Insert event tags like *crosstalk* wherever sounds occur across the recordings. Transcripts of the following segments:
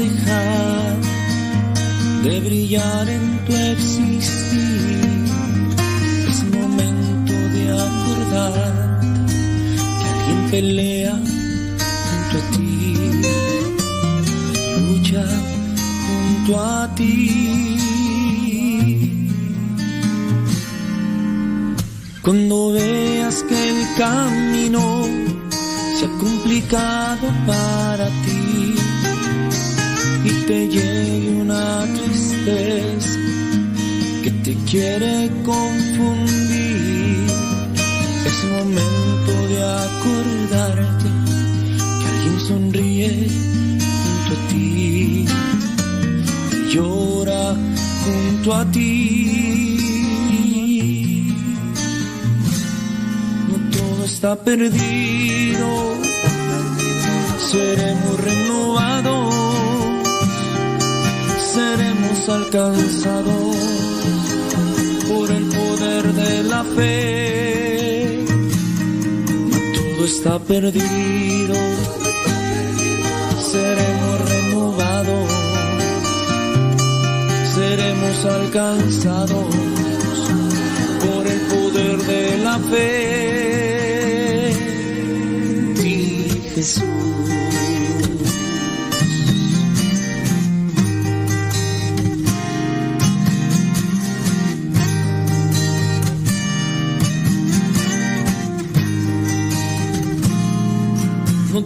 dejar de brillar en tu existir. Es momento de acordar que alguien pelea junto a ti, lucha junto a ti. Cuando veas que el camino se ha complicado para ti te llegue una tristeza que te quiere confundir, es momento de acordarte que alguien sonríe junto a ti y llora junto a ti. está perdido, seremos renovados, seremos alcanzados por el poder de la fe. todo está perdido, seremos renovados, seremos alcanzados por el poder de la fe. Jesús.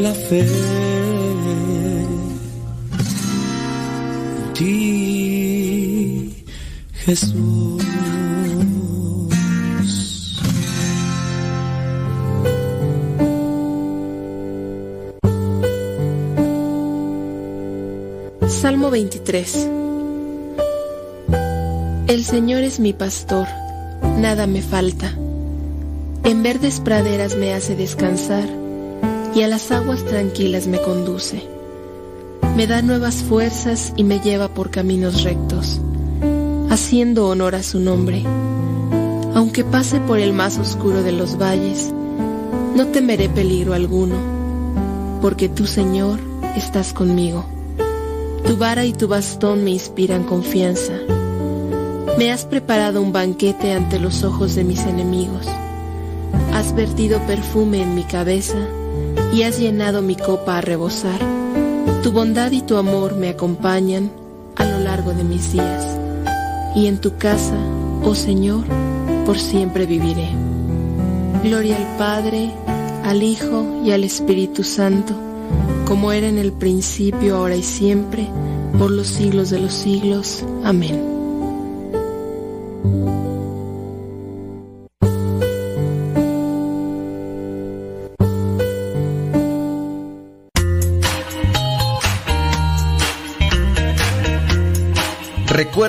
la fe. ti, Jesús. Salmo 23 El Señor es mi pastor, nada me falta. En verdes praderas me hace descansar y a las aguas tranquilas me conduce. Me da nuevas fuerzas y me lleva por caminos rectos, haciendo honor a su nombre. Aunque pase por el más oscuro de los valles, no temeré peligro alguno, porque tú, Señor, estás conmigo. Tu vara y tu bastón me inspiran confianza. Me has preparado un banquete ante los ojos de mis enemigos. Has vertido perfume en mi cabeza y has llenado mi copa a rebosar. Tu bondad y tu amor me acompañan a lo largo de mis días. Y en tu casa, oh Señor, por siempre viviré. Gloria al Padre, al Hijo y al Espíritu Santo como era en el principio, ahora y siempre, por los siglos de los siglos. Amén.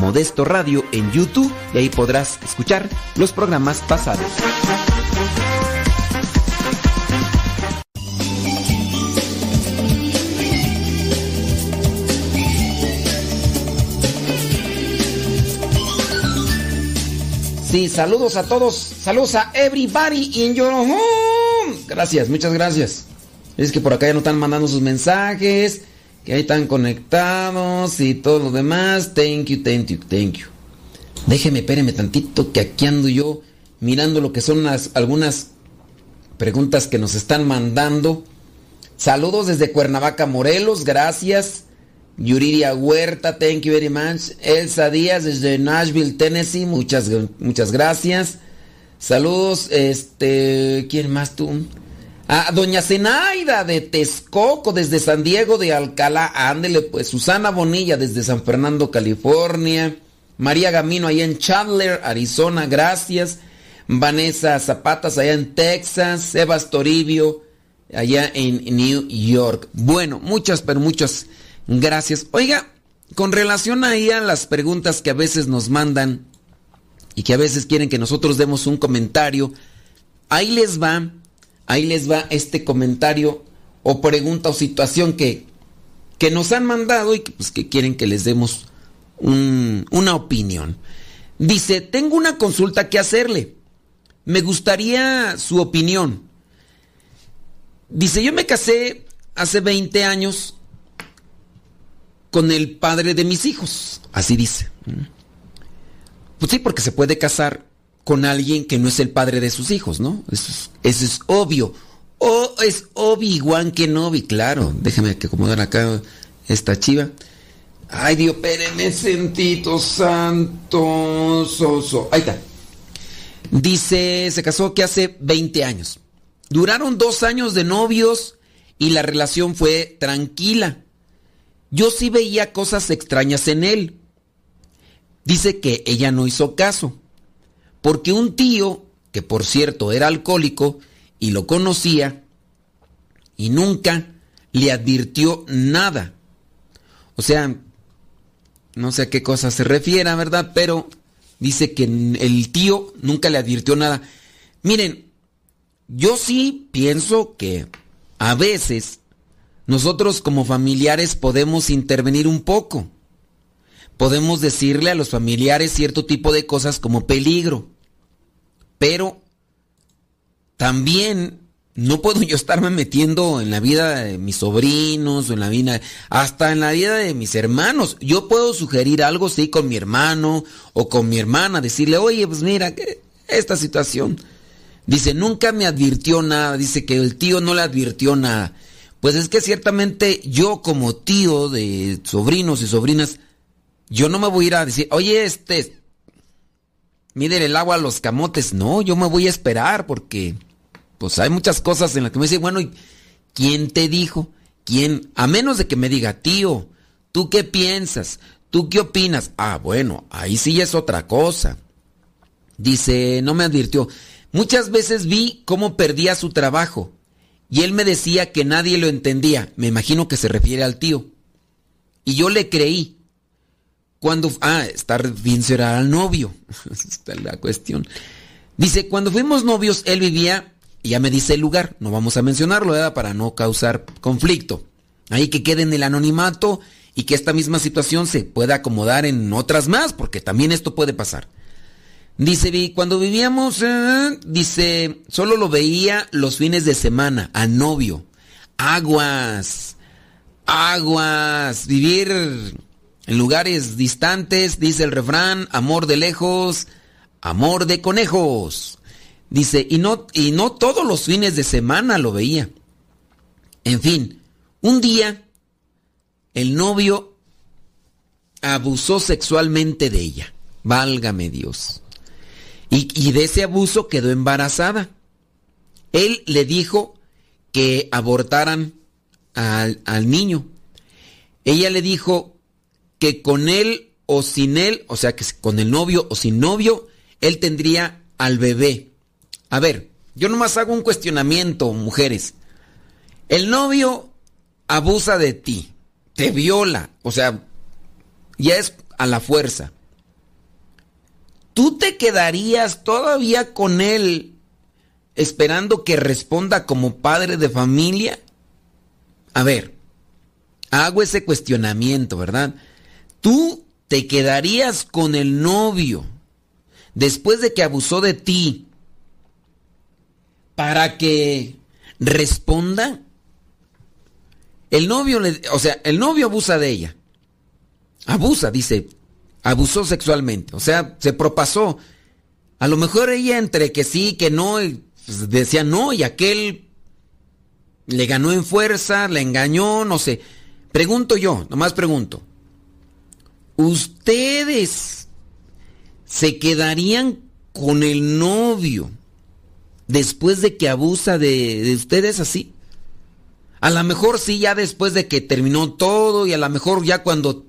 Modesto Radio en YouTube y ahí podrás escuchar los programas pasados. Sí, saludos a todos. Saludos a everybody in your home. Gracias, muchas gracias. Es que por acá ya no están mandando sus mensajes, que ahí están conectados y todo lo demás. Thank you, thank you, thank you. Déjeme, espéreme tantito que aquí ando yo mirando lo que son las, algunas preguntas que nos están mandando. Saludos desde Cuernavaca, Morelos, gracias. Yuriria Huerta, thank you very much. Elsa Díaz desde Nashville, Tennessee, muchas, muchas gracias. Saludos, este, ¿quién más tú? A Doña Zenaida de Texcoco desde San Diego de Alcalá, ándele pues. Susana Bonilla desde San Fernando, California. María Gamino allá en Chandler, Arizona, gracias. Vanessa Zapatas allá en Texas. Sebas Toribio allá en New York. Bueno, muchas, pero muchas Gracias. Oiga, con relación ahí a las preguntas que a veces nos mandan y que a veces quieren que nosotros demos un comentario, ahí les va, ahí les va este comentario o pregunta o situación que, que nos han mandado y que, pues, que quieren que les demos una opinión. Dice, tengo una consulta que hacerle. Me gustaría su opinión. Dice, yo me casé hace 20 años con el padre de mis hijos. Así dice. Pues sí, porque se puede casar con alguien que no es el padre de sus hijos, ¿no? Eso es, obvio. O es Obi-Wan Kenobi, claro. Déjame que acomodar acá esta chiva. Ay, Dios, espérenme, sentito santo. So, Ahí está. Dice, se casó que hace 20 años. Duraron dos años de novios y la relación fue tranquila yo sí veía cosas extrañas en él. Dice que ella no hizo caso, porque un tío, que por cierto era alcohólico y lo conocía, y nunca le advirtió nada. O sea, no sé a qué cosa se refiere, ¿verdad? Pero dice que el tío nunca le advirtió nada. Miren, yo sí pienso que a veces nosotros como familiares podemos intervenir un poco. Podemos decirle a los familiares cierto tipo de cosas como peligro. Pero también no puedo yo estarme metiendo en la vida de mis sobrinos, en la vida, hasta en la vida de mis hermanos. Yo puedo sugerir algo, sí, con mi hermano o con mi hermana, decirle, oye, pues mira, esta situación. Dice, nunca me advirtió nada, dice que el tío no le advirtió nada. Pues es que ciertamente yo como tío de sobrinos y sobrinas, yo no me voy a ir a decir, oye, este, mide el agua a los camotes. No, yo me voy a esperar porque, pues hay muchas cosas en las que me dicen, bueno, ¿quién te dijo? ¿Quién? A menos de que me diga, tío, ¿tú qué piensas? ¿Tú qué opinas? Ah, bueno, ahí sí es otra cosa. Dice, no me advirtió. Muchas veces vi cómo perdía su trabajo y él me decía que nadie lo entendía. Me imagino que se refiere al tío. Y yo le creí. Cuando... Ah, estar bien será al novio. *laughs* Esta es la cuestión. Dice, cuando fuimos novios, él vivía, ya me dice el lugar, no vamos a mencionarlo, ¿verdad? Para no causar conflicto. Ahí que quede en el anonimato y que esta misma situación se pueda acomodar en otras más, porque también esto puede pasar. Dice, cuando vivíamos, eh, dice, solo lo veía los fines de semana, a novio. Aguas, aguas, vivir en lugares distantes, dice el refrán, amor de lejos, amor de conejos. Dice, y no, y no todos los fines de semana lo veía. En fin, un día el novio abusó sexualmente de ella. Válgame Dios. Y, de ese abuso quedó embarazada. Él le dijo que abortaran al, al, niño. Ella le dijo que con él o sin él, o sea, que con el novio o sin novio, él tendría al bebé. A ver, yo nomás hago un cuestionamiento, mujeres. El novio abusa de ti, te viola, o sea, ya es a la fuerza. ¿Tú te quedarías todavía con él esperando que responda como padre de familia? A ver, hago ese cuestionamiento, ¿verdad? ¿Tú te quedarías con el novio después de que abusó de ti para que responda? El novio, o sea, el novio abusa de ella. Abusa, dice, abusó sexualmente, o sea, se propasó. A lo mejor ella entre que sí, que no, pues, decía no y aquel le ganó en fuerza, le engañó, no sé. Pregunto yo, nomás pregunto. ¿Ustedes se quedarían con el novio después de que abusa de, de ustedes así? A lo mejor sí, ya después de que terminó todo y a lo mejor ya cuando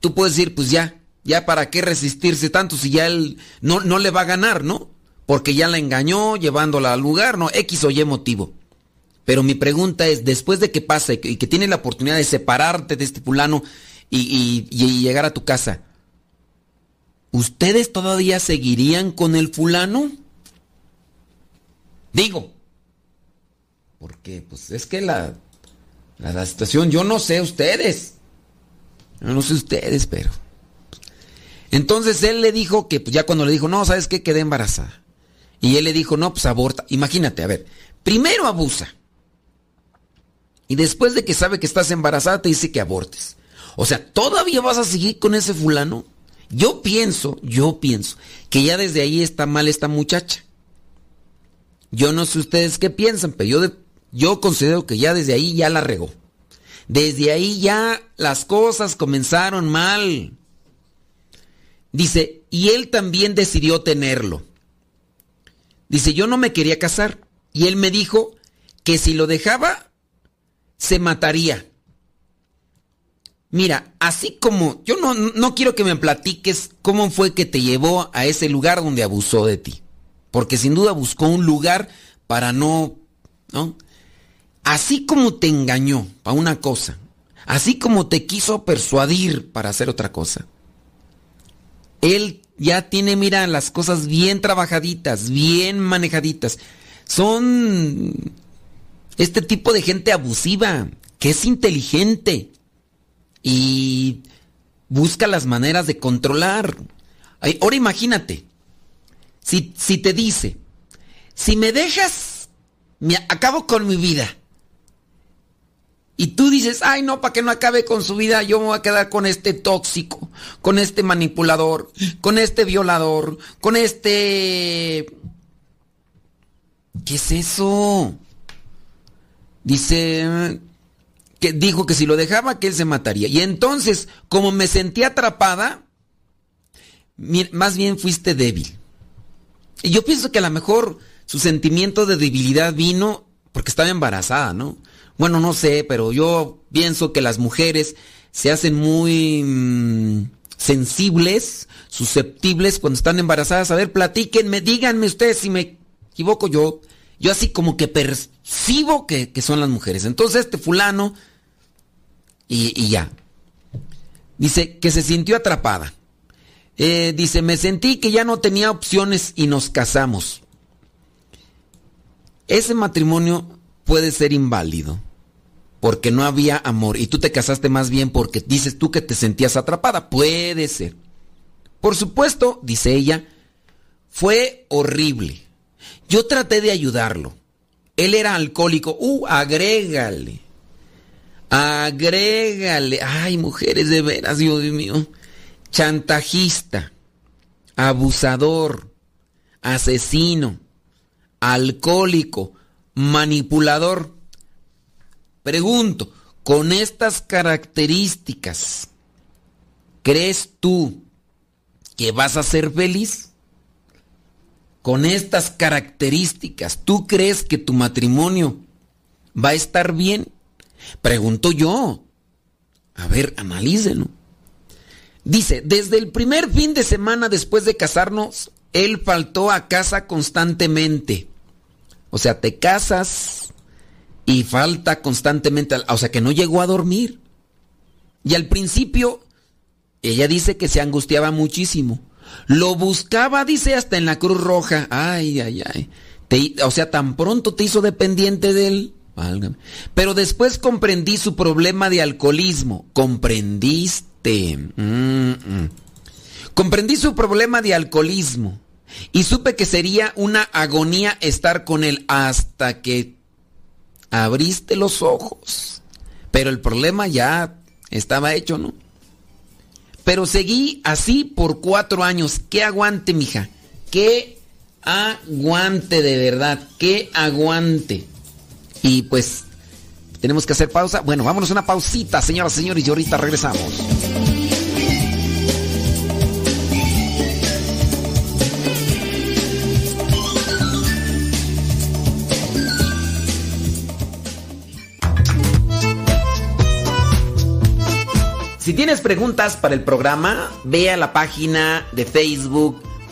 tú puedes decir, pues ya, ya para qué resistirse tanto si ya él no, no le va a ganar, ¿no? Porque ya la engañó llevándola al lugar, ¿no? X o Y motivo. Pero mi pregunta es, después de que pase y que tienes la oportunidad de separarte de este fulano y, llegar a tu casa, ¿ustedes todavía seguirían con el fulano? Digo, porque pues es que la, la, situación, yo no sé ustedes, yo no sé ustedes, pero... Entonces él le dijo que pues, ya cuando le dijo, no, ¿sabes qué? Quedé embarazada. Y él le dijo, no, pues aborta. Imagínate, a ver, primero abusa. Y después de que sabe que estás embarazada, te dice que abortes. O sea, ¿todavía vas a seguir con ese fulano? Yo pienso, yo pienso, que ya desde ahí está mal esta muchacha. Yo no sé ustedes qué piensan, pero yo, considero que ya desde ahí ya la regó. Desde ahí ya las cosas comenzaron mal. Dice, y él también decidió tenerlo. Dice, yo no me quería casar. Y él me dijo que si lo dejaba, se mataría. Mira, así como yo no, no quiero que me platiques cómo fue que te llevó a ese lugar donde abusó de ti. Porque sin duda buscó un lugar para no, ¿no? Así como te engañó para una cosa, así como te quiso persuadir para hacer otra cosa. Él ya tiene, mira, las cosas bien trabajaditas, bien manejaditas. Son este tipo de gente abusiva, que es inteligente y busca las maneras de controlar. Ahora imagínate, si, si te dice, si me dejas, me acabo con mi vida. Y tú dices, ay no, para que no acabe con su vida, yo me voy a quedar con este tóxico, con este manipulador, con este violador, con este... ¿Qué es eso? Dice que dijo que si lo dejaba que él se mataría. Y entonces, como me sentí atrapada, más bien fuiste débil. Y yo pienso que a lo mejor su sentimiento de debilidad vino porque estaba embarazada, ¿no? Bueno, no sé, pero yo pienso que las mujeres se hacen muy mm, sensibles, susceptibles cuando están embarazadas. A ver, platíquenme, díganme ustedes si me equivoco yo. Yo así como que percibo que, son las mujeres. Entonces este fulano, y, ya. Dice que se sintió atrapada. Eh, dice, me sentí que ya no tenía opciones y nos casamos. Ese matrimonio puede ser inválido porque no había amor y tú te casaste más bien porque dices tú que te sentías atrapada. Puede ser. Por supuesto, dice ella, fue horrible. Yo traté de ayudarlo. Él era alcohólico. Uh, agrégale. Agrégale. Ay, mujeres de veras, Dios mío. Chantajista. Abusador. Asesino. Alcohólico. Manipulador. Pregunto, con estas características, ¿crees tú que vas a ser feliz? con estas características, ¿tú crees que tu matrimonio va a estar bien? Pregunto yo. A ver, analícenlo. Dice, desde el primer fin de semana después de casarnos, él faltó a casa constantemente. O sea, te casas y falta constantemente, o sea, que no llegó a dormir. Y al principio, ella dice que se angustiaba muchísimo. Lo buscaba, dice, hasta en la Cruz Roja. Ay, ay, ay. o sea, tan pronto te hizo dependiente de él. Pero después comprendí su problema de alcoholismo. Comprendiste. Mm, mm. Comprendí su problema de alcoholismo. Y supe que sería una agonía estar con él hasta que abriste los ojos. Pero el problema ya estaba hecho, ¿no? Pero seguí así por cuatro años. ¡Qué aguante, mija! ¡Qué aguante de verdad! ¡Qué aguante! Y pues tenemos que hacer pausa. Bueno, vámonos a una pausita, señoras y señores, y ahorita regresamos. Si tienes preguntas para el programa, ve a la página de Facebook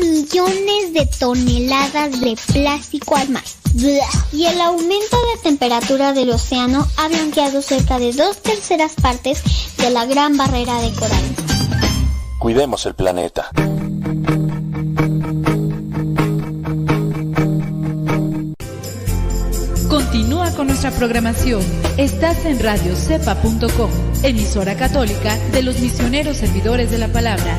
millones de toneladas de plástico al mar. Y el aumento de temperatura del océano ha blanqueado cerca de dos terceras partes de la gran barrera de coral. Cuidemos el planeta. Continúa con nuestra programación. Estás en radiocepa.com, emisora católica de los misioneros servidores de la palabra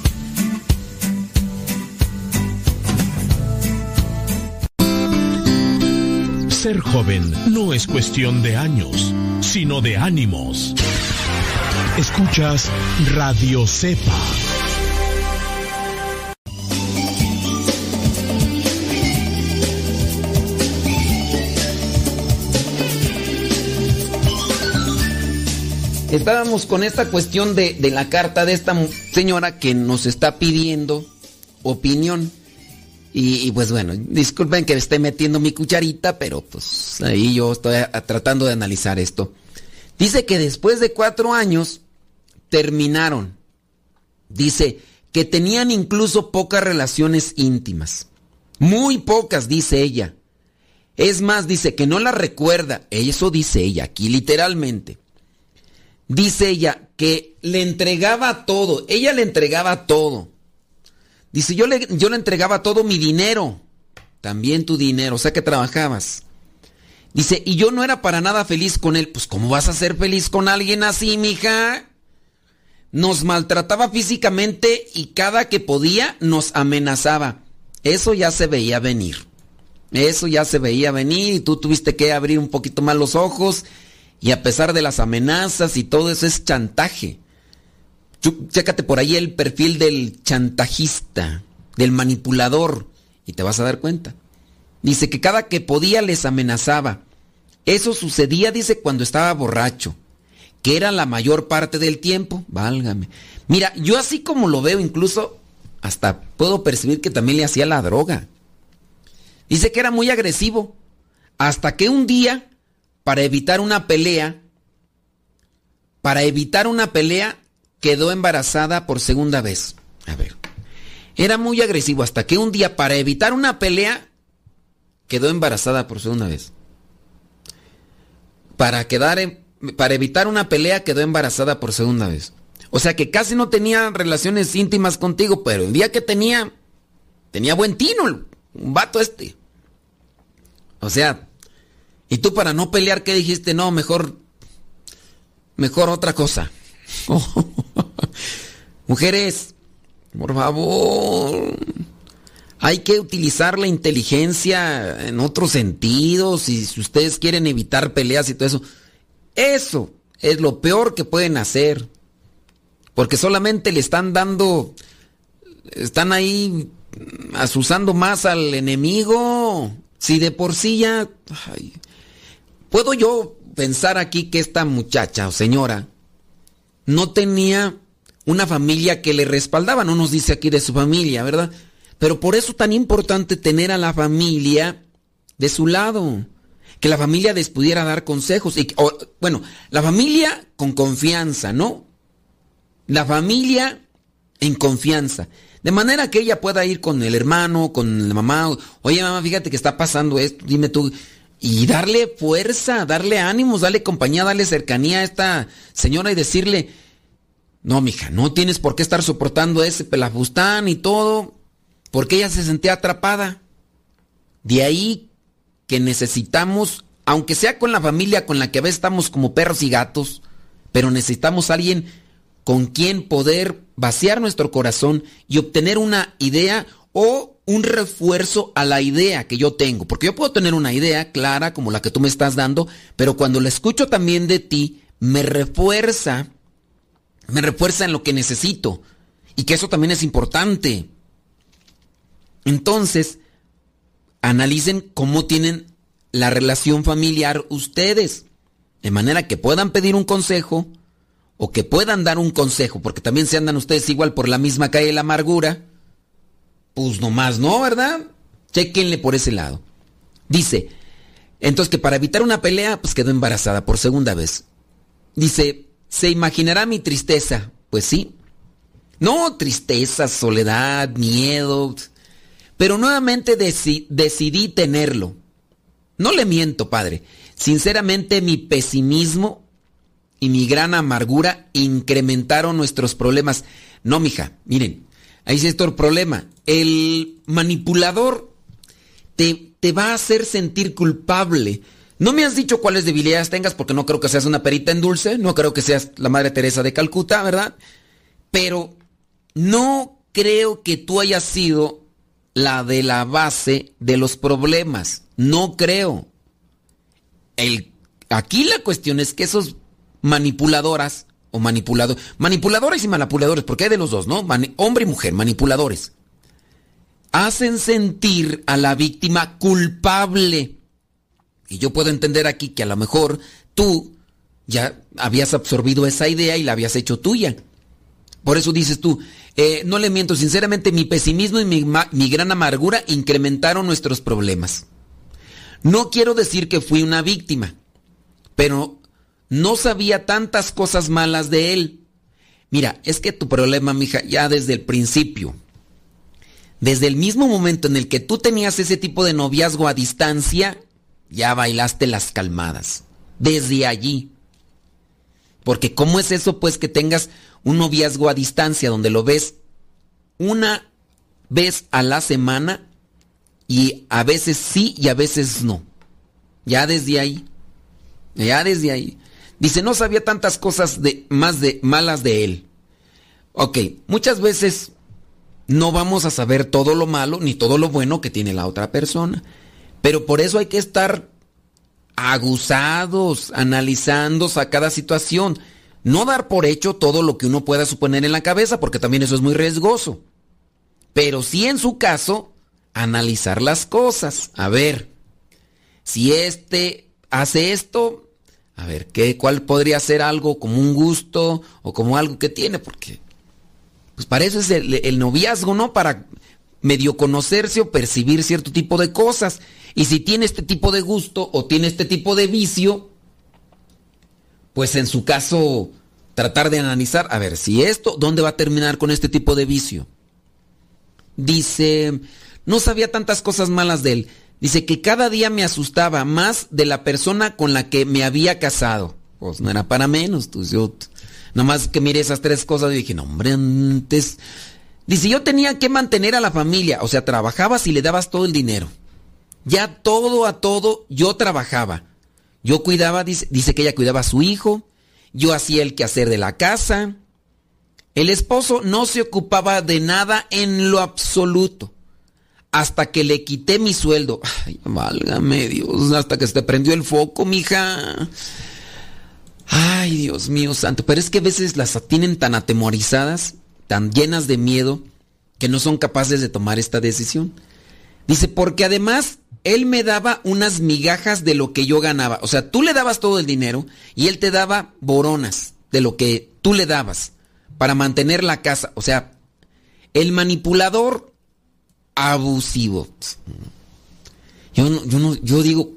Ser joven no es cuestión de años, sino de ánimos. Escuchas Radio Cepa. Estábamos con esta cuestión de, de la carta de esta señora que nos está pidiendo opinión. Y, pues bueno, disculpen que esté metiendo mi cucharita, pero pues ahí yo estoy tratando de analizar esto. Dice que después de cuatro años terminaron. Dice que tenían incluso pocas relaciones íntimas. Muy pocas, dice ella. Es más, dice que no la recuerda. Eso dice ella aquí, literalmente. Dice ella que le entregaba todo. Ella le entregaba todo. Dice, yo le, yo le entregaba todo mi dinero, también tu dinero, o sea que trabajabas. Dice, y yo no era para nada feliz con él. Pues, ¿cómo vas a ser feliz con alguien así, mija? Nos maltrataba físicamente y cada que podía nos amenazaba. Eso ya se veía venir. Eso ya se veía venir y tú tuviste que abrir un poquito más los ojos y a pesar de las amenazas y todo eso es chantaje. Chécate por ahí el perfil del chantajista, del manipulador, y te vas a dar cuenta. Dice que cada que podía les amenazaba. Eso sucedía, dice, cuando estaba borracho, que era la mayor parte del tiempo. Válgame. Mira, yo así como lo veo, incluso hasta puedo percibir que también le hacía la droga. Dice que era muy agresivo. Hasta que un día, para evitar una pelea, para evitar una pelea, quedó embarazada por segunda vez. A ver. Era muy agresivo hasta que un día, para evitar una pelea, quedó embarazada por segunda vez. Para, quedar para evitar una pelea, quedó embarazada por segunda vez. O sea que casi no tenía relaciones íntimas contigo, pero el día que tenía, tenía buen tino, un vato este. O sea, y tú para no pelear, ¿qué dijiste? No, mejor, mejor otra cosa. *laughs* Mujeres, por favor, hay que utilizar la inteligencia en otros sentidos y si ustedes quieren evitar peleas y todo eso, eso es lo peor que pueden hacer. Porque solamente le están dando, están ahí asusando más al enemigo. Si de por sí ya... Puedo yo pensar aquí que esta muchacha o señora no tenía una familia que le respaldaba, no nos dice aquí de su familia, ¿verdad? Pero por eso tan importante tener a la familia de su lado, que la familia les pudiera dar consejos. Y, bueno, la familia con confianza, ¿no? La familia en confianza. De manera que ella pueda ir con el hermano, con la mamá. Oye, mamá, fíjate que está pasando esto, dime tú. Y darle fuerza, darle ánimos, darle compañía, darle cercanía a esta señora y decirle, no, mija, no tienes por qué estar soportando ese pelafustán y todo, porque ella se sentía atrapada. De ahí que necesitamos, aunque sea con la familia con la que a veces estamos como perros y gatos, pero necesitamos a alguien con quien poder vaciar nuestro corazón y obtener una idea o un refuerzo a la idea que yo tengo. Porque yo puedo tener una idea clara como la que tú me estás dando, pero cuando la escucho también de ti, me refuerza, me refuerza en lo que necesito. Y que eso también es importante. Entonces, analicen cómo tienen la relación familiar ustedes. De manera que puedan pedir un consejo o que puedan dar un consejo, porque también se andan ustedes igual por la misma calle de la amargura, pues nomás no, ¿verdad? Chequenle por ese lado. Dice, entonces que para evitar una pelea, pues quedó embarazada por segunda vez. Dice, ¿se imaginará mi tristeza? Pues sí. No, tristeza, soledad, miedo. Pero nuevamente decidí tenerlo. No le miento, padre. Sinceramente mi pesimismo y mi gran amargura incrementaron nuestros problemas. No, mija, miren, ahí es el problema. El manipulador te va a hacer sentir culpable. No me has dicho cuáles debilidades tengas porque no creo que seas una perita en dulce, no creo que seas la Madre Teresa de Calcuta, ¿verdad? Pero no creo que tú hayas sido la de la base de los problemas. No creo. El, aquí la cuestión es que esos manipuladoras o manipuladores, manipuladores y manipuladores, porque hay de los dos, ¿no? hombre y mujer, manipuladores. Hacen sentir a la víctima culpable. Y yo puedo entender aquí que a lo mejor tú ya habías absorbido esa idea y la habías hecho tuya. Por eso dices tú, eh, no le miento, sinceramente mi pesimismo y mi, mi gran amargura incrementaron nuestros problemas. No quiero decir que fui una víctima, pero no sabía tantas cosas malas de él. Mira, es que tu problema, mija, ya desde el principio, desde el mismo momento en el que tú tenías ese tipo de noviazgo a distancia, ya bailaste las calmadas. Desde allí. Porque ¿cómo es eso pues que tengas un noviazgo a distancia donde lo ves una vez a la semana y a veces sí y a veces no? Ya desde ahí. Ya desde ahí. Dice, no sabía tantas cosas de, más de malas de él. Ok, muchas veces no vamos a saber todo lo malo ni todo lo bueno que tiene la otra persona. Pero por eso hay que estar aguzados, analizando a cada situación. No dar por hecho todo lo que uno pueda suponer en la cabeza, porque también eso es muy riesgoso. Pero sí en su caso, analizar las cosas. A ver, si este hace esto, a ver, ¿qué, ¿cuál podría ser algo como un gusto o como algo que tiene? Porque, pues para eso es el, noviazgo, ¿no? Para medio conocerse o percibir cierto tipo de cosas. Y si tiene este tipo de gusto o tiene este tipo de vicio, pues en su caso, tratar de analizar, a ver, si esto, ¿dónde va a terminar con este tipo de vicio? Dice, no sabía tantas cosas malas de él. Dice que cada día me asustaba más de la persona con la que me había casado. Pues no era para menos, tú, yo, nomás que mire esas tres cosas y dije, no, hombre, antes... Dice, yo tenía que mantener a la familia, o sea, trabajabas y le dabas todo el dinero. Ya todo a todo yo trabajaba. Yo cuidaba, dice, que ella cuidaba a su hijo, yo hacía el quehacer de la casa. El esposo no se ocupaba de nada en lo absoluto. Hasta que le quité mi sueldo. Ay, válgame Dios, hasta que se te prendió el foco, mija. Ay, Dios mío santo. Pero es que a veces las tienen tan atemorizadas, tan llenas de miedo, que no son capaces de tomar esta decisión. Dice, porque además él me daba unas migajas de lo que yo ganaba. O sea, tú le dabas todo el dinero y él te daba boronas de lo que tú le dabas para mantener la casa. O sea, el manipulador abusivo. Yo, no, yo, no, yo digo,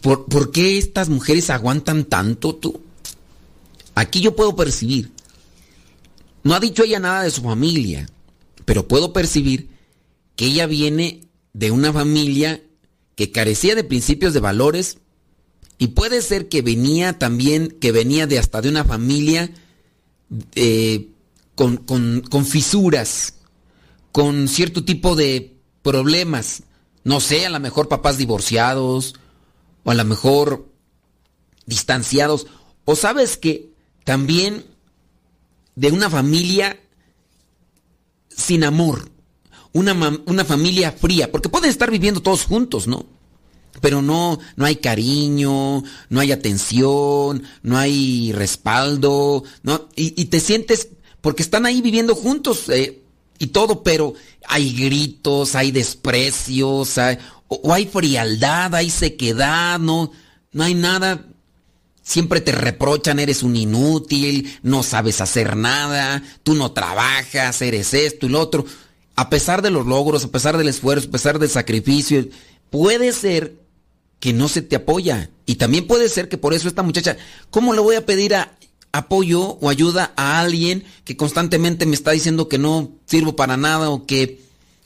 ¿por, ¿por qué estas mujeres aguantan tanto tú? Aquí yo puedo percibir. No ha dicho ella nada de su familia, pero puedo percibir que ella viene de una familia que carecía de principios de valores y puede ser que venía también, que venía de hasta de una familia eh, con, con fisuras, con cierto tipo de problemas. No sé, a lo mejor papás divorciados, o a lo mejor distanciados, o sabes que también de una familia sin amor una, una familia fría, porque pueden estar viviendo todos juntos, ¿no? Pero no, no hay cariño, no hay atención, no hay respaldo, ¿no? Y, te sientes, porque están ahí viviendo juntos eh, y todo, pero hay gritos, hay desprecios, hay, o, hay frialdad, hay sequedad, no, no hay nada. Siempre te reprochan, eres un inútil, no sabes hacer nada, tú no trabajas, eres esto y lo otro a pesar de los logros, a pesar del esfuerzo, a pesar del sacrificio, puede ser que no se te apoya. Y también puede ser que por eso esta muchacha, ¿cómo le voy a pedir apoyo o ayuda a alguien que constantemente me está diciendo que no sirvo para nada o que,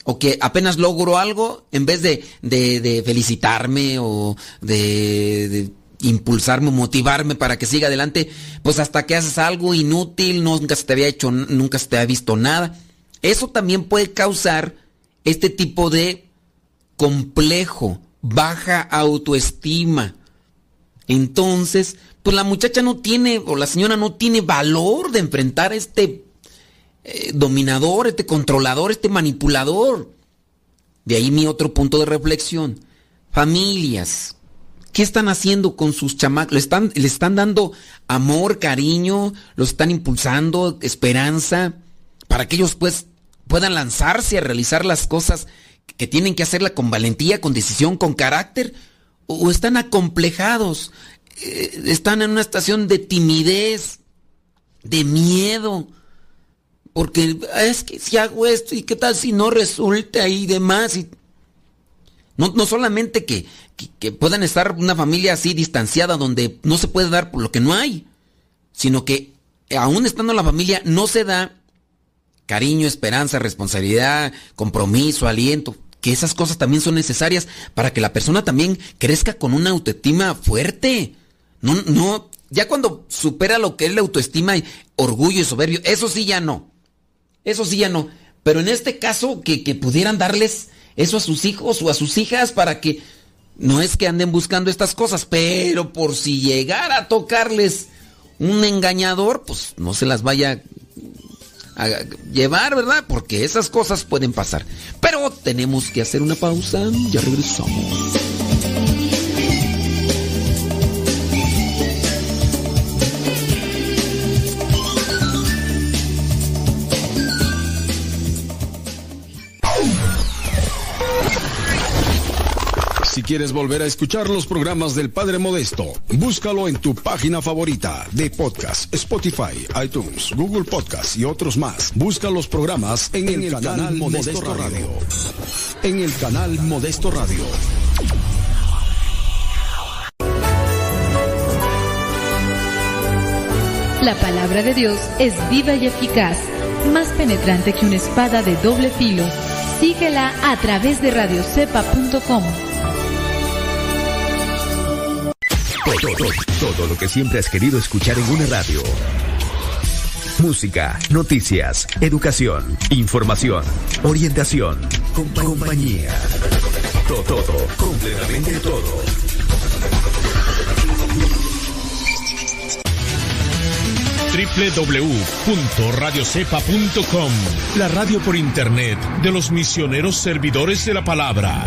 o que apenas logro algo en vez de, de, felicitarme o de, de impulsarme, motivarme para que siga adelante, pues hasta que haces algo inútil, nunca se te había hecho, nunca se te había visto nada. Eso también puede causar este tipo de complejo, baja autoestima. Entonces, pues la muchacha no tiene, o la señora no tiene valor de enfrentar a este eh, dominador, este controlador, este manipulador. De ahí mi otro punto de reflexión. Familias, ¿qué están haciendo con sus chamacos? ¿Le están, ¿Le están dando amor, cariño? ¿Los están impulsando, esperanza? Para que ellos pues puedan lanzarse a realizar las cosas que tienen que hacerla con valentía, con decisión, con carácter, o están acomplejados, eh, están en una estación de timidez, de miedo, porque es que si hago esto y qué tal si no resulta y demás. Y... No, no solamente que, que puedan estar una familia así distanciada donde no se puede dar por lo que no hay, sino que aún estando la familia no se da cariño, esperanza, responsabilidad, compromiso, aliento, que esas cosas también son necesarias para que la persona también crezca con una autoestima fuerte. No, no, ya cuando supera lo que es la autoestima orgullo y soberbio, eso sí ya no. Eso sí ya no. Pero en este caso, que, que pudieran darles eso a sus hijos o a sus hijas para que no es que anden buscando estas cosas, pero por si llegara a tocarles un engañador, pues no se las vaya llevar, ¿verdad? Porque esas cosas pueden pasar. Pero tenemos que hacer una pausa. Ya regresamos. Quieres volver a escuchar los programas del Padre Modesto, búscalo en tu página favorita de podcast, Spotify, iTunes, Google Podcast y otros más. Busca los programas en, el, canal, Modesto, Radio. En el canal Modesto Radio. La palabra de Dios es viva y eficaz, más penetrante que una espada de doble filo. Síguela a través de radiocepa.com. Todo, todo, todo lo que siempre has querido escuchar en una radio. Música, noticias, educación, información, orientación, compañía. Todo, todo, completamente todo. www.radiocepa.com, la radio por internet de los misioneros servidores de la palabra.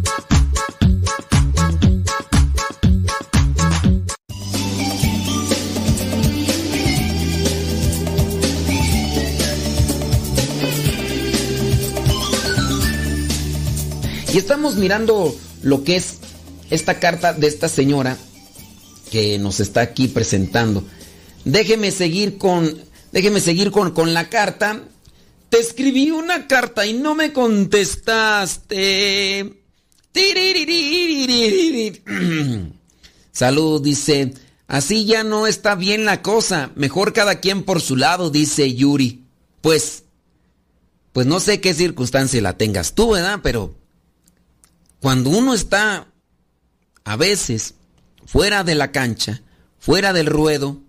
Y estamos mirando lo que es esta carta de esta señora que nos está aquí presentando. Déjeme seguir con. Déjeme seguir con, con la carta. Te escribí una carta y no me contestaste. *clears throat* Salud, dice. Así ya no está bien la cosa. Mejor cada quien por su lado, dice Yuri. Pues. Pues no sé qué circunstancia la tengas tú, ¿verdad? Pero cuando uno está a veces fuera de la cancha, fuera del ruedo,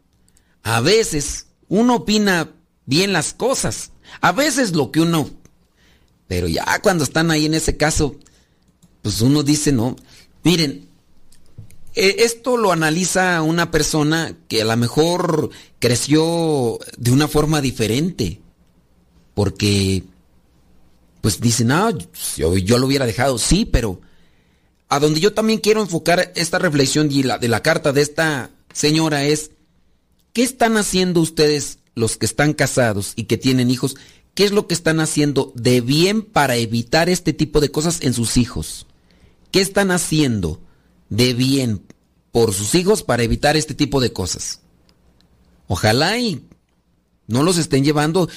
a veces uno opina bien las cosas, a veces lo que uno, pero ya cuando están ahí en ese caso, pues uno dice, no, miren, e, esto lo analiza una persona que a lo mejor creció de una forma diferente, porque pues dicen, no, yo, yo, lo hubiera dejado, sí, pero a donde yo también quiero enfocar esta reflexión de la, de la carta de esta señora es, ¿qué están haciendo ustedes los que están casados y que tienen hijos? ¿Qué es lo que están haciendo de bien para evitar este tipo de cosas en sus hijos? ¿Qué están haciendo de bien por sus hijos para evitar este tipo de cosas? Ojalá y no los estén llevando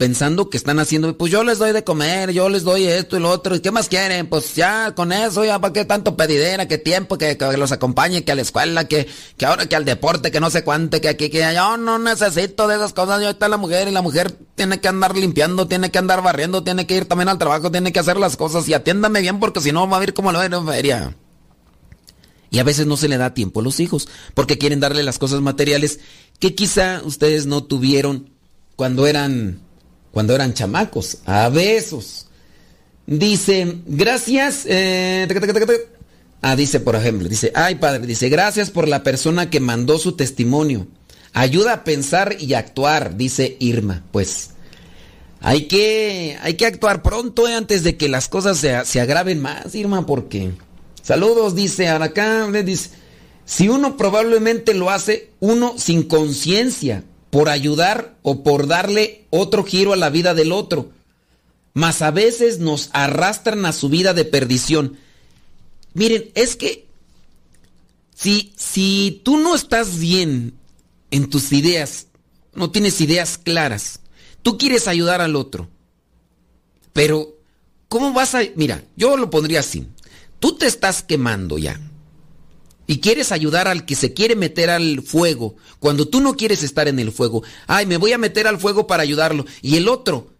pensando que están haciendo, pues yo les doy de comer, yo les doy esto y lo otro, ¿y qué más quieren? Pues ya con eso, ya para qué tanto pedidera, qué tiempo, que, los acompañe, que a la escuela, que, que ahora que al deporte, que no sé cuánto, que aquí, que yo no necesito de esas cosas, yo está la mujer y la mujer tiene que andar limpiando, tiene que andar barriendo, tiene que ir también al trabajo, tiene que hacer las cosas y atiéndame bien porque si no va a ver cómo lo en feria. Y a veces no se le da tiempo a los hijos porque quieren darle las cosas materiales que quizá ustedes no tuvieron cuando eran cuando eran chamacos, a besos. Dice, gracias. Eh, ah, dice, por ejemplo, dice, ay padre, dice, gracias por la persona que mandó su testimonio. Ayuda a pensar y actuar, dice Irma. Pues hay que, hay que actuar pronto eh, antes de que las cosas se, se, agraven más, Irma, porque... Saludos, dice acá, dice, si uno probablemente lo hace, uno sin conciencia, por ayudar o por darle otro giro a la vida del otro. Mas a veces nos arrastran a su vida de perdición. Miren, es que si, si tú no estás bien en tus ideas, no tienes ideas claras, tú quieres ayudar al otro, pero ¿cómo vas a...? Mira, yo lo pondría así. Tú te estás quemando ya y quieres ayudar al que se quiere meter al fuego, cuando tú no quieres estar en el fuego, ay, me voy a meter al fuego para ayudarlo, y el otro,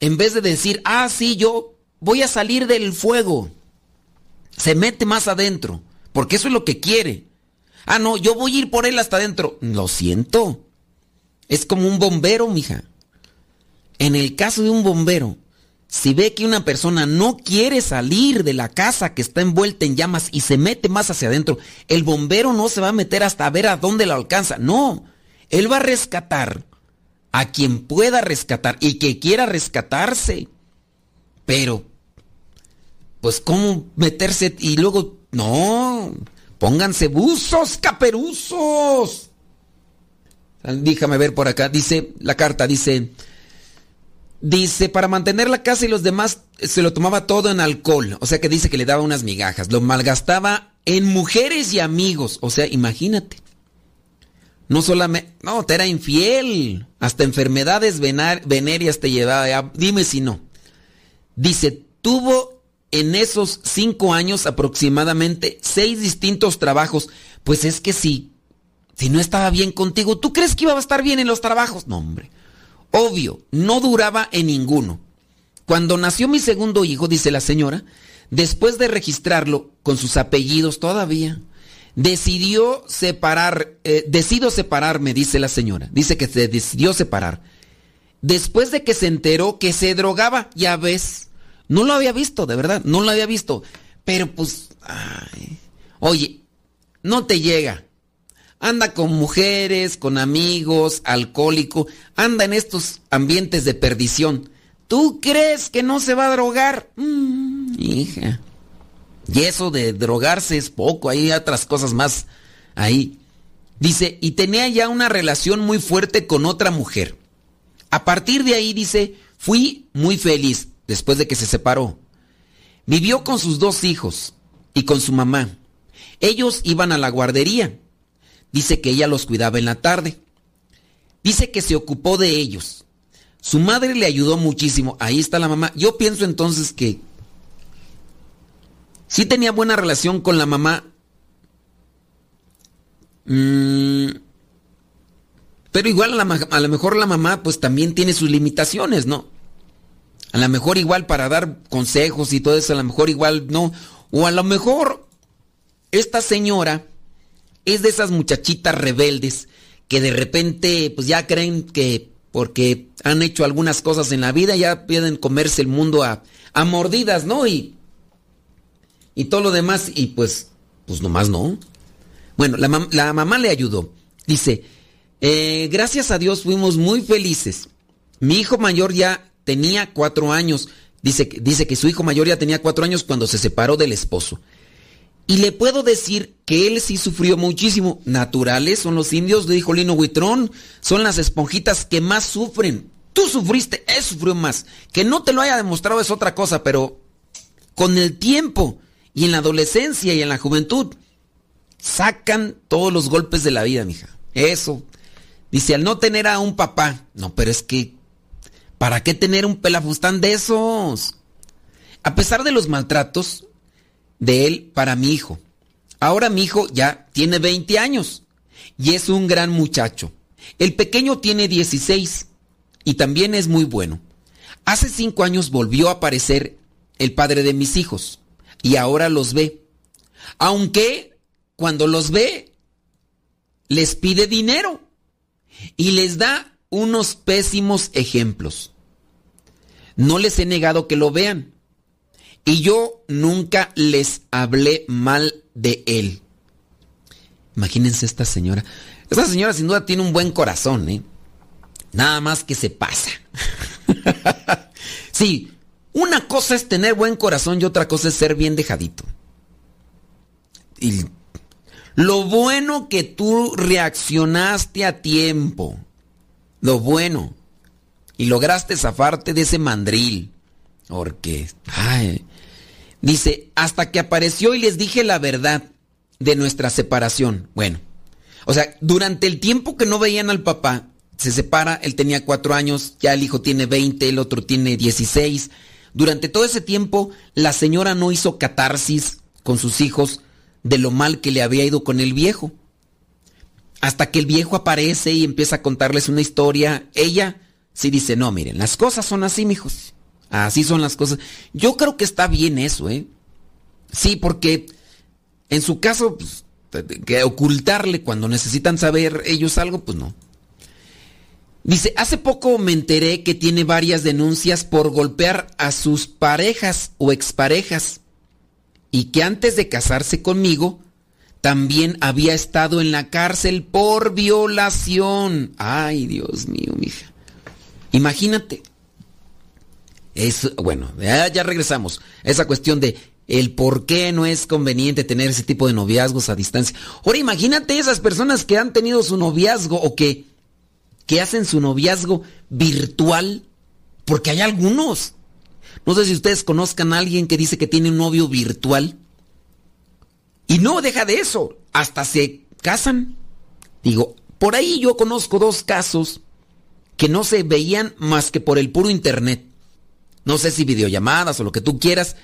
en vez de decir, ah, sí, yo voy a salir del fuego, se mete más adentro, porque eso es lo que quiere. Ah, no, yo voy a ir por él hasta adentro. Lo siento. Es como un bombero, mija. En el caso de un bombero, si ve que una persona no quiere salir de la casa que está envuelta en llamas y se mete más hacia adentro, el bombero no se va a meter hasta ver a dónde la alcanza. No, él va a rescatar a quien pueda rescatar y que quiera rescatarse. Pero, pues, ¿cómo meterse? Y luego, no, pónganse buzos, caperuzos. Déjame ver por acá, dice la carta, dice... Dice, para mantener la casa y los demás se lo tomaba todo en alcohol. O sea que dice que le daba unas migajas. Lo malgastaba en mujeres y amigos. O sea, imagínate. No solamente... No, te era infiel. Hasta enfermedades venéreas te llevaba. Dime si no. Dice, tuvo en esos cinco años aproximadamente seis distintos trabajos. Pues es que si, si no estaba bien contigo, ¿tú crees que iba a estar bien en los trabajos? No, hombre. Obvio, no duraba en ninguno. Cuando nació mi segundo hijo, dice la señora, después de registrarlo con sus apellidos todavía, decidió separar, eh, decidió separarme, dice la señora. Dice que se decidió separar. Después de que se enteró que se drogaba, ya ves, no lo había visto, de verdad, no lo había visto. Pero pues, oye, no te llega. Anda con mujeres, con amigos, alcohólico, anda en estos ambientes de perdición. ¿Tú crees que no se va a drogar? Mm, hija. Y eso de drogarse es poco, hay otras cosas más ahí. Dice, y tenía ya una relación muy fuerte con otra mujer. A partir de ahí, dice, fui muy feliz después de que se separó. Vivió con sus dos hijos y con su mamá. Ellos iban a la guardería Dice que ella los cuidaba en la tarde. Dice que se ocupó de ellos. Su madre le ayudó muchísimo. Ahí está la mamá. Yo pienso entonces que sí tenía buena relación con la mamá. Mm, pero igual a, a lo mejor la mamá pues también tiene sus limitaciones, ¿no? A lo mejor igual para dar consejos y todo eso, a lo mejor igual no. O a lo mejor esta señora es de esas muchachitas rebeldes que de repente pues ya creen que porque han hecho algunas cosas en la vida ya pueden comerse el mundo a, a mordidas, ¿no? Y, y todo lo demás y pues, pues nomás no. Bueno, la, mamá le ayudó. Dice, eh, gracias a Dios fuimos muy felices. Mi hijo mayor ya tenía cuatro años. Dice, dice que su hijo mayor ya tenía cuatro años cuando se separó del esposo. Y le puedo decir que él sí sufrió muchísimo. Naturales son los indios, le dijo Lino Huitrón. Son las esponjitas que más sufren. Tú sufriste, él sufrió más. Que no te lo haya demostrado es otra cosa, pero con el tiempo y en la adolescencia y en la juventud, sacan todos los golpes de la vida, mija. Eso. Dice, al no tener a un papá. No, pero es que, ¿para qué tener un pelafustán de esos? A pesar de los maltratos, de él para mi hijo. Ahora mi hijo ya tiene 20 años y es un gran muchacho. El pequeño tiene 16 y también es muy bueno. Hace cinco años volvió a aparecer el padre de mis hijos y ahora los ve. Aunque cuando los ve, les pide dinero y les da unos pésimos ejemplos. No les he negado que lo vean, y yo nunca les hablé mal de él. Imagínense esta señora. Esta señora sin duda tiene un buen corazón, ¿eh? Nada más que se pasa. *laughs* sí, una cosa es tener buen corazón y otra cosa es ser bien dejadito. Y lo bueno que tú reaccionaste a tiempo. Lo bueno. Y lograste zafarte de ese mandril. Porque, ay, Dice, hasta que apareció y les dije la verdad de nuestra separación. Bueno, o sea, durante el tiempo que no veían al papá, se separa, él tenía cuatro años, ya el hijo tiene 20, el otro tiene 16. Durante todo ese tiempo, la señora no hizo catarsis con sus hijos de lo mal que le había ido con el viejo. Hasta que el viejo aparece y empieza a contarles una historia, ella sí dice, no, miren, las cosas son así, mijos. Así son las cosas. Yo creo que está bien eso, ¿eh? Sí, porque en su caso, pues, que ocultarle cuando necesitan saber ellos algo, pues no. Dice, hace poco me enteré que tiene varias denuncias por golpear a sus parejas o exparejas y que antes de casarse conmigo también había estado en la cárcel por violación. Ay, Dios mío, mija. Imagínate, es, bueno, ya, regresamos. Esa cuestión de el por qué no es conveniente tener ese tipo de noviazgos a distancia. Ahora imagínate esas personas que han tenido su noviazgo o que, que hacen su noviazgo virtual Porque hay algunos. No sé si ustedes conozcan a alguien que dice que tiene un novio virtual. Y no deja de eso, hasta se casan. Digo, por ahí yo conozco dos casos que no se veían más que por el puro internet. No sé si videollamadas o lo que tú quieras,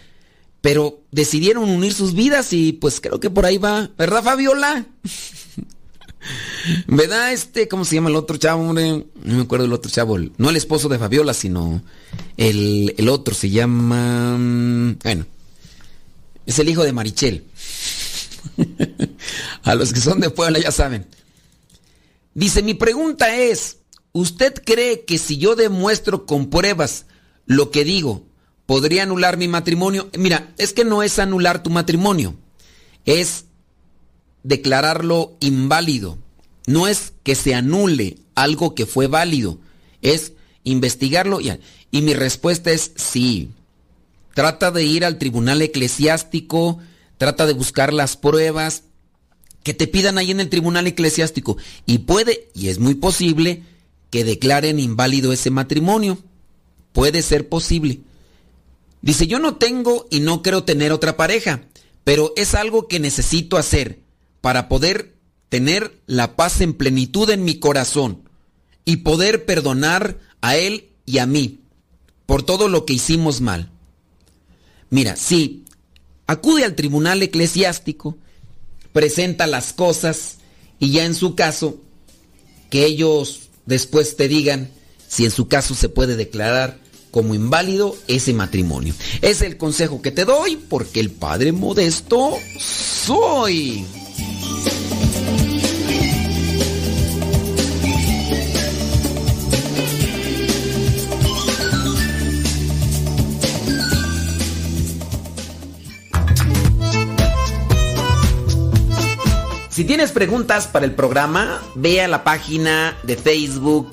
pero decidieron unir sus vidas y pues creo que por ahí va, ¿verdad Fabiola? *laughs* ¿Verdad este, cómo se llama el otro chavo, hombre? No me acuerdo del otro chavo, no el esposo de Fabiola, sino el, el otro, se llama... Mm, bueno, es el hijo de Marichel. *laughs* A los que son de Puebla ya saben. Dice, mi pregunta es, ¿usted cree que si yo demuestro con pruebas lo que digo, podría anular mi matrimonio? Mira, es que no es anular tu matrimonio, es declararlo inválido. No es que se anule algo que fue válido, es investigarlo. Y, y mi respuesta es sí. Trata de ir al tribunal eclesiástico, trata de buscar las pruebas que te pidan ahí en el tribunal eclesiástico. Y puede, y es muy posible, que declaren inválido ese matrimonio. Puede ser posible. Dice, yo no tengo y no quiero tener otra pareja, pero es algo que necesito hacer para poder tener la paz en plenitud en mi corazón y poder perdonar a él y a mí por todo lo que hicimos mal. Mira, sí, acude al tribunal eclesiástico, presenta las cosas y ya en su caso, que ellos después te digan si en su caso se puede declarar como inválido ese matrimonio. Es el consejo que te doy porque el Padre Modesto soy. Si tienes preguntas para el programa, ve a la página de Facebook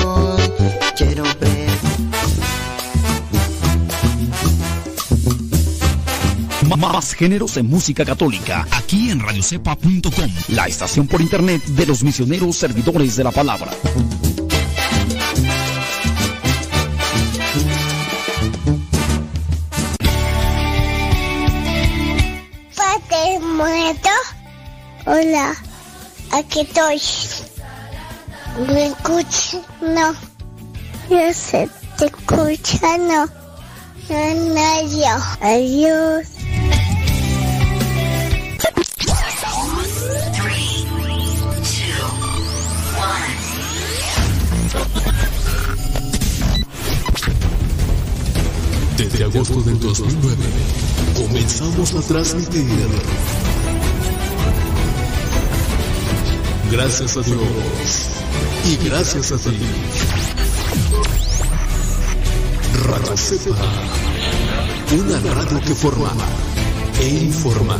Más géneros en música católica, aquí en radiocepa.com, la estación por internet de los misioneros servidores de la palabra. Padre muerto. Hola, aquí estoy. ¿Me escuchas? No. Yo sé, te escucha, no. No, no, yo. Adiós. Desde agosto del 2009 comenzamos a transmitir. Gracias a Dios y gracias a ti. Radio Cepa, una radio que forma e informa.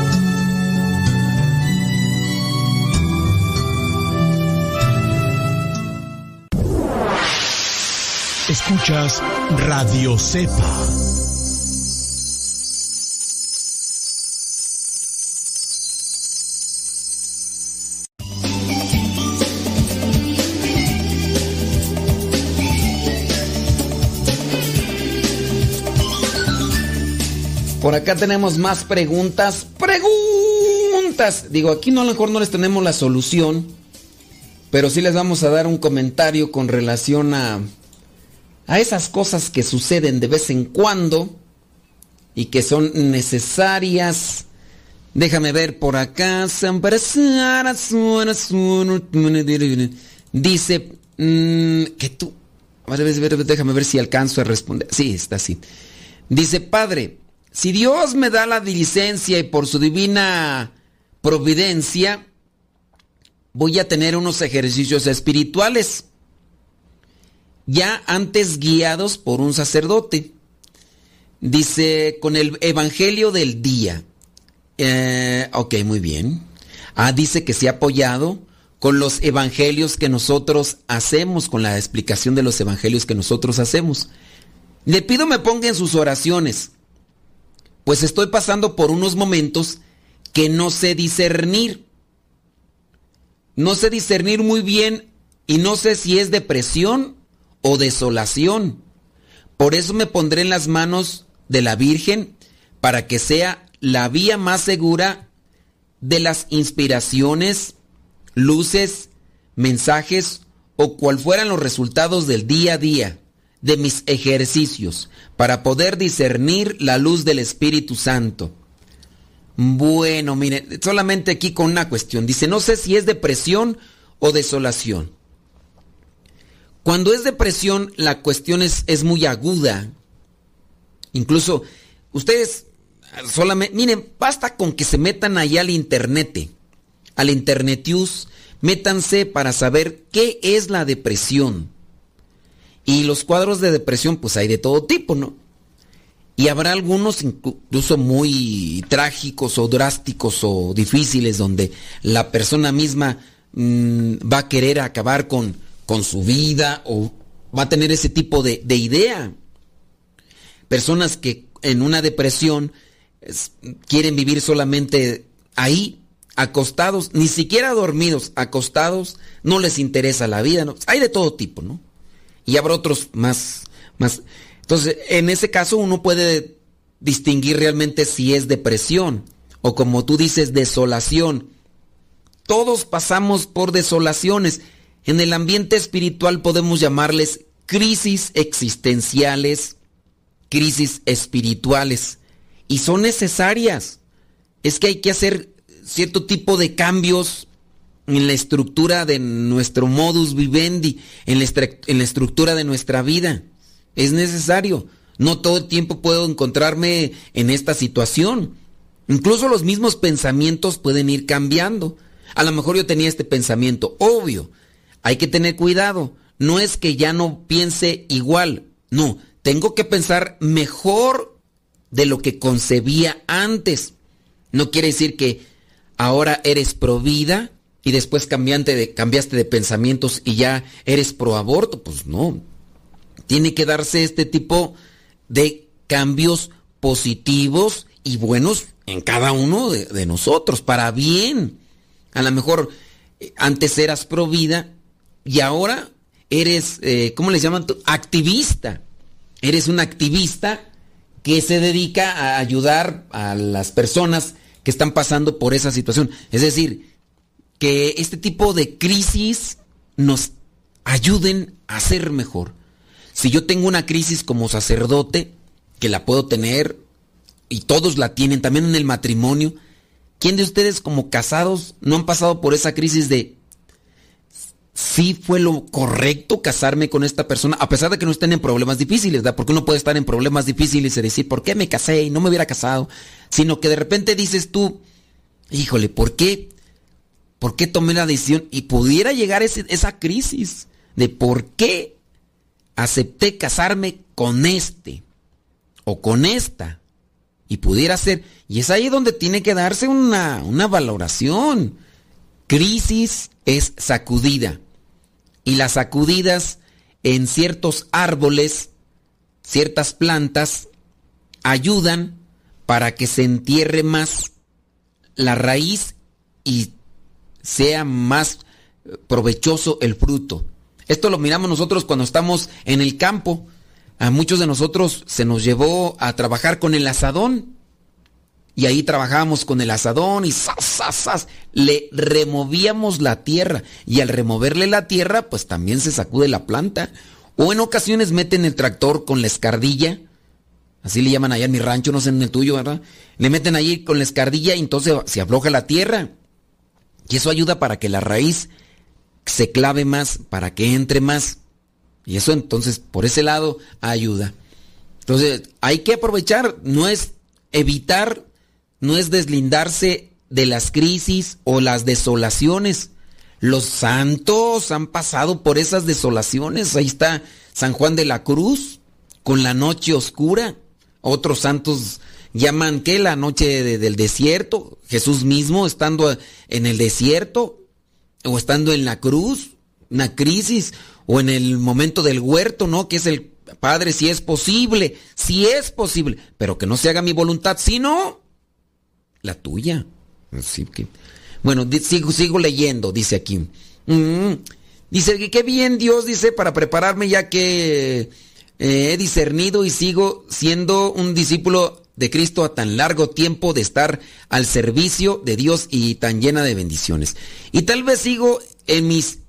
Escuchas Radio Cepa. Por acá tenemos más preguntas. Preguntas. Digo, aquí no a lo mejor no les tenemos la solución, pero sí les vamos a dar un comentario con relación a a esas cosas que suceden de vez en cuando y que son necesarias. Déjame ver por acá. Dice mm, que tú. Déjame ver si alcanzo a responder. Sí, está así. Dice, Padre, si Dios me da la licencia y por su divina providencia, voy a tener unos ejercicios espirituales ya antes guiados por un sacerdote. Dice, con el Evangelio del día. Eh, ok, muy bien. Ah, dice que se ha apoyado con los evangelios que nosotros hacemos, con la explicación de los evangelios que nosotros hacemos. Le pido me ponga en sus oraciones, pues estoy pasando por unos momentos que no sé discernir. No sé discernir muy bien y no sé si es depresión o desolación. Por eso me pondré en las manos de la Virgen para que sea la vía más segura de las inspiraciones, luces, mensajes o cual fueran los resultados del día a día de mis ejercicios para poder discernir la luz del Espíritu Santo. Bueno, mire, solamente aquí con una cuestión. Dice, no sé si es depresión o desolación. Cuando es depresión, la cuestión es, es muy aguda. Incluso, ustedes solamente, miren, basta con que se metan ahí al internet, al internetius, métanse para saber qué es la depresión. Y los cuadros de depresión, pues hay de todo tipo, ¿no? Y habrá algunos incluso muy trágicos o drásticos o difíciles donde la persona misma mm, va a querer acabar con, con su vida o va a tener ese tipo de, idea. Personas que en una depresión quieren vivir solamente ahí, acostados, ni siquiera dormidos, acostados, no les interesa la vida. Hay de todo tipo, ¿no? Y habrá otros más, más. Entonces, en ese caso uno puede distinguir realmente si es depresión o como tú dices, desolación. Todos pasamos por desolaciones en el ambiente espiritual podemos llamarles crisis existenciales, crisis espirituales, y son necesarias. Es que hay que hacer cierto tipo de cambios en la estructura de nuestro modus vivendi, en la, en la estructura de nuestra vida. Es necesario. No todo el tiempo puedo encontrarme en esta situación. Incluso los mismos pensamientos pueden ir cambiando. A lo mejor yo tenía este pensamiento, obvio, hay que tener cuidado. No es que ya no piense igual. No, tengo que pensar mejor de lo que concebía antes. No quiere decir que ahora eres pro vida y después de, cambiaste de pensamientos y ya eres pro aborto. Pues no. Tiene que darse este tipo de cambios positivos y buenos en cada uno de, de nosotros, para bien. A lo mejor eh, antes eras pro vida y ahora eres, eh, ¿cómo les llaman? Activista. eres un activista que se dedica a ayudar a las personas que están pasando por esa situación. Es decir, que este tipo de crisis nos ayuden a ser mejor. Si yo tengo una crisis como sacerdote, que la puedo tener, y todos la tienen, también en el matrimonio, ¿quién de ustedes como casados no han pasado por esa crisis de si fue lo correcto casarme con esta persona, a pesar de que no estén en problemas difíciles, ¿verdad? Porque uno puede estar en problemas difíciles y decir, ¿por qué me casé y no me hubiera casado? Sino que de repente dices tú, híjole, ¿por qué? ¿Por qué tomé la decisión? Y pudiera llegar esa crisis de por qué acepté casarme con este o con esta. Y pudiera ser, y es ahí donde tiene que darse una, una valoración. Crisis es sacudida. Y las sacudidas en ciertos árboles, ciertas plantas, ayudan para que se entierre más la raíz y sea más provechoso el fruto. Esto lo miramos nosotros cuando estamos en el campo. A muchos de nosotros se nos llevó a trabajar con el asadón. Y ahí trabajábamos con el asadón y ¡zas, le removíamos la tierra. Y al removerle la tierra, pues también se sacude la planta. O en ocasiones meten el tractor con la escardilla. Así le llaman allá en mi rancho, no sé en el tuyo, ¿verdad? Le meten ahí con la escardilla y entonces se afloja la tierra. Y eso ayuda para que la raíz se clave más, para que entre más. Y eso entonces, por ese lado, ayuda. Entonces, hay que aprovechar, no es evitar, no es deslindarse de las crisis o las desolaciones. Los santos han pasado por esas desolaciones. Ahí está San Juan de la Cruz con la noche oscura. Otros santos llaman que la noche del desierto. Jesús mismo estando en el desierto o estando en la cruz, una crisis, o en el momento del huerto, ¿no? Que es el Padre, si es posible, si es posible, pero que no se haga mi voluntad, sino la tuya. Así que, bueno, sigo, sigo leyendo, dice aquí. Mm, dice que qué bien Dios dice para prepararme ya que eh, he discernido y sigo siendo un discípulo de Cristo a tan largo tiempo de estar al servicio de Dios y tan llena de bendiciones. Y tal vez sigo en mis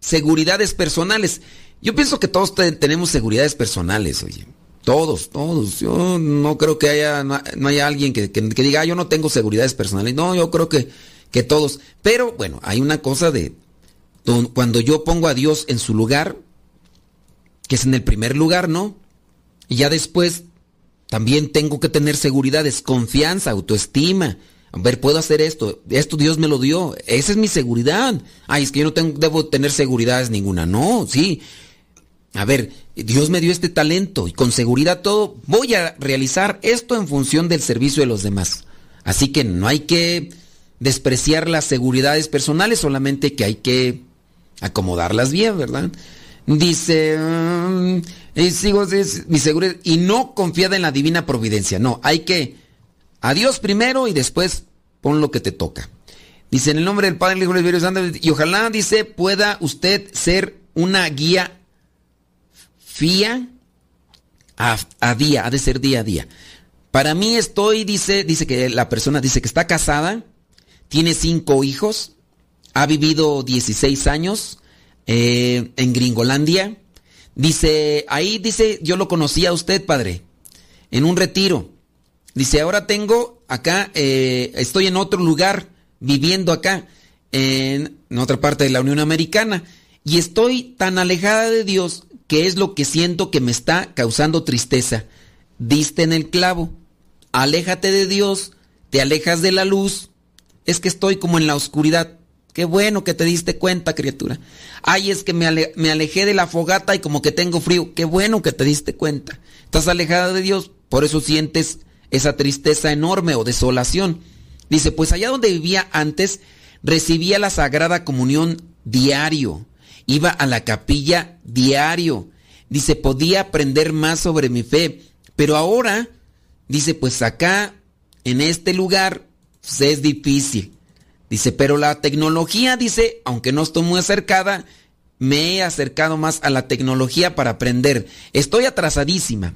seguridades personales. Yo pienso que todos tenemos seguridades personales, oye. Todos, todos. Yo no creo que haya, no, haya alguien que, diga, ah, yo no tengo seguridades personales. No, yo creo que, que todos. Pero bueno, hay una cosa de cuando yo pongo a Dios en su lugar, que es en el primer lugar, ¿no? Y ya después también tengo que tener seguridades, confianza, autoestima. A ver, puedo hacer esto. Esto Dios me lo dio. Esa es mi seguridad. Ay, es que yo no tengo, debo tener seguridades ninguna. No, sí. A ver, Dios me dio este talento y con seguridad todo voy a realizar esto en función del servicio de los demás. Así que no hay que despreciar las seguridades personales, solamente que hay que acomodarlas bien, ¿verdad? Dice, mm, y sigo mi seguridad y no confiada en la divina providencia. No, hay que a Dios primero y después pon lo que te toca. Dice en el nombre del Padre, y del Espíritu Santo y ojalá dice pueda usted ser una guía fía a, día, ha de ser día a día. Para mí estoy, dice, dice que la persona dice que está casada, tiene cinco hijos, ha vivido 16 años, eh, en Gringolandia. Dice, ahí dice, yo lo conocí a usted, padre, en un retiro. Dice, ahora tengo acá, eh, estoy en otro lugar, viviendo acá, en otra parte de la Unión Americana, y estoy tan alejada de Dios que es lo que siento que me está causando tristeza. Diste en el clavo. Aléjate de Dios, te alejas de la luz. Es que estoy como en la oscuridad. Qué bueno que te diste cuenta, criatura. Ay, es que me, alejé de la fogata y como que tengo frío. Qué bueno que te diste cuenta. Estás alejada de Dios, por eso sientes esa tristeza enorme o desolación. Dice, pues allá donde vivía antes, recibía la Sagrada Comunión diario. Iba a la capilla diario. Dice, podía aprender más sobre mi fe. Pero ahora, dice, pues acá, en este lugar, pues es difícil. Dice, pero la tecnología, dice, aunque no estoy muy acercada, me he acercado más a la tecnología para aprender. Estoy atrasadísima.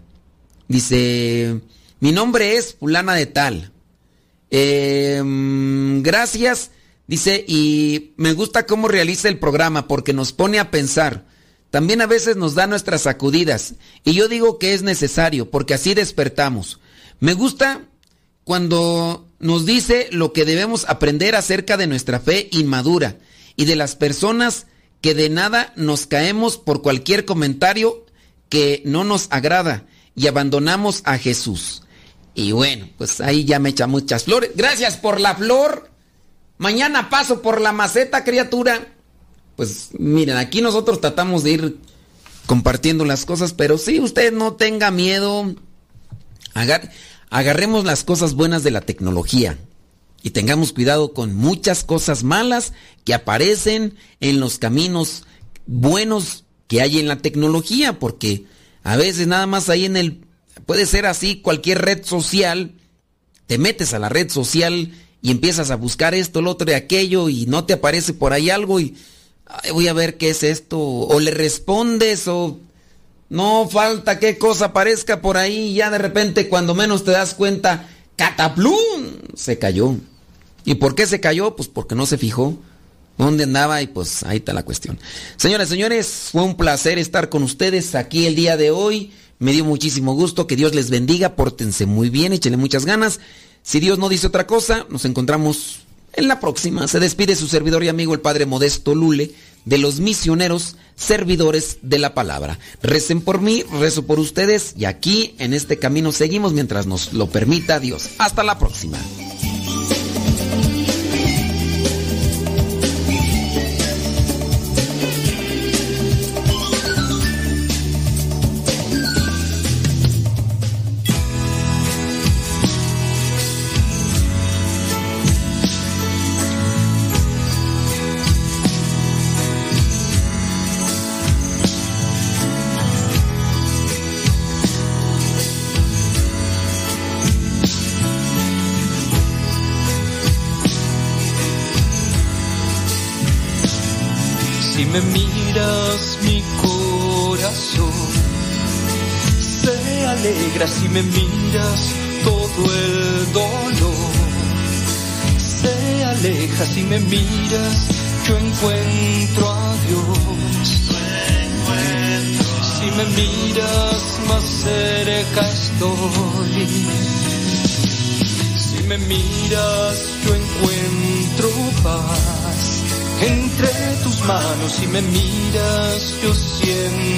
Dice, mi nombre es fulana de tal. Em, gracias. Dice, y me gusta cómo realiza el programa porque nos pone a pensar. También a veces nos da nuestras sacudidas. Y yo digo que es necesario porque así despertamos. Me gusta cuando nos dice lo que debemos aprender acerca de nuestra fe inmadura y de las personas que de nada nos caemos por cualquier comentario que no nos agrada y abandonamos a Jesús. Y bueno, pues ahí ya me echa muchas flores. Gracias por la flor. Mañana paso por la maceta, criatura. Pues miren, aquí nosotros tratamos de ir compartiendo las cosas, pero sí, usted no tenga miedo. agarremos las cosas buenas de la tecnología y tengamos cuidado con muchas cosas malas que aparecen en los caminos buenos que hay en la tecnología, porque a veces nada más ahí en el, puede ser así, cualquier red social, te metes a la red social y empiezas a buscar esto, lo otro y aquello y no te aparece por ahí algo y voy a ver qué es esto, o le respondes o no falta qué cosa aparezca por ahí y ya de repente cuando menos te das cuenta, cataplum, se cayó. ¿Y por qué se cayó? Pues porque no se fijó dónde andaba y pues ahí está la cuestión. Señoras señores, fue un placer estar con ustedes aquí el día de hoy. Me dio muchísimo gusto, que Dios les bendiga, pórtense muy bien, échenle muchas ganas. Si Dios no dice otra cosa, nos encontramos en la próxima. Se despide su servidor y amigo el Padre Modesto Lule de los misioneros servidores de la palabra. Recen por mí, rezo por ustedes y aquí en este camino seguimos mientras nos lo permita Dios. Hasta la próxima. Me miras todo el dolor. Se aleja si me miras yo encuentro a Dios. Si me miras más cerca estoy. Si me miras yo encuentro paz. Entre tus manos y me miras, yo siento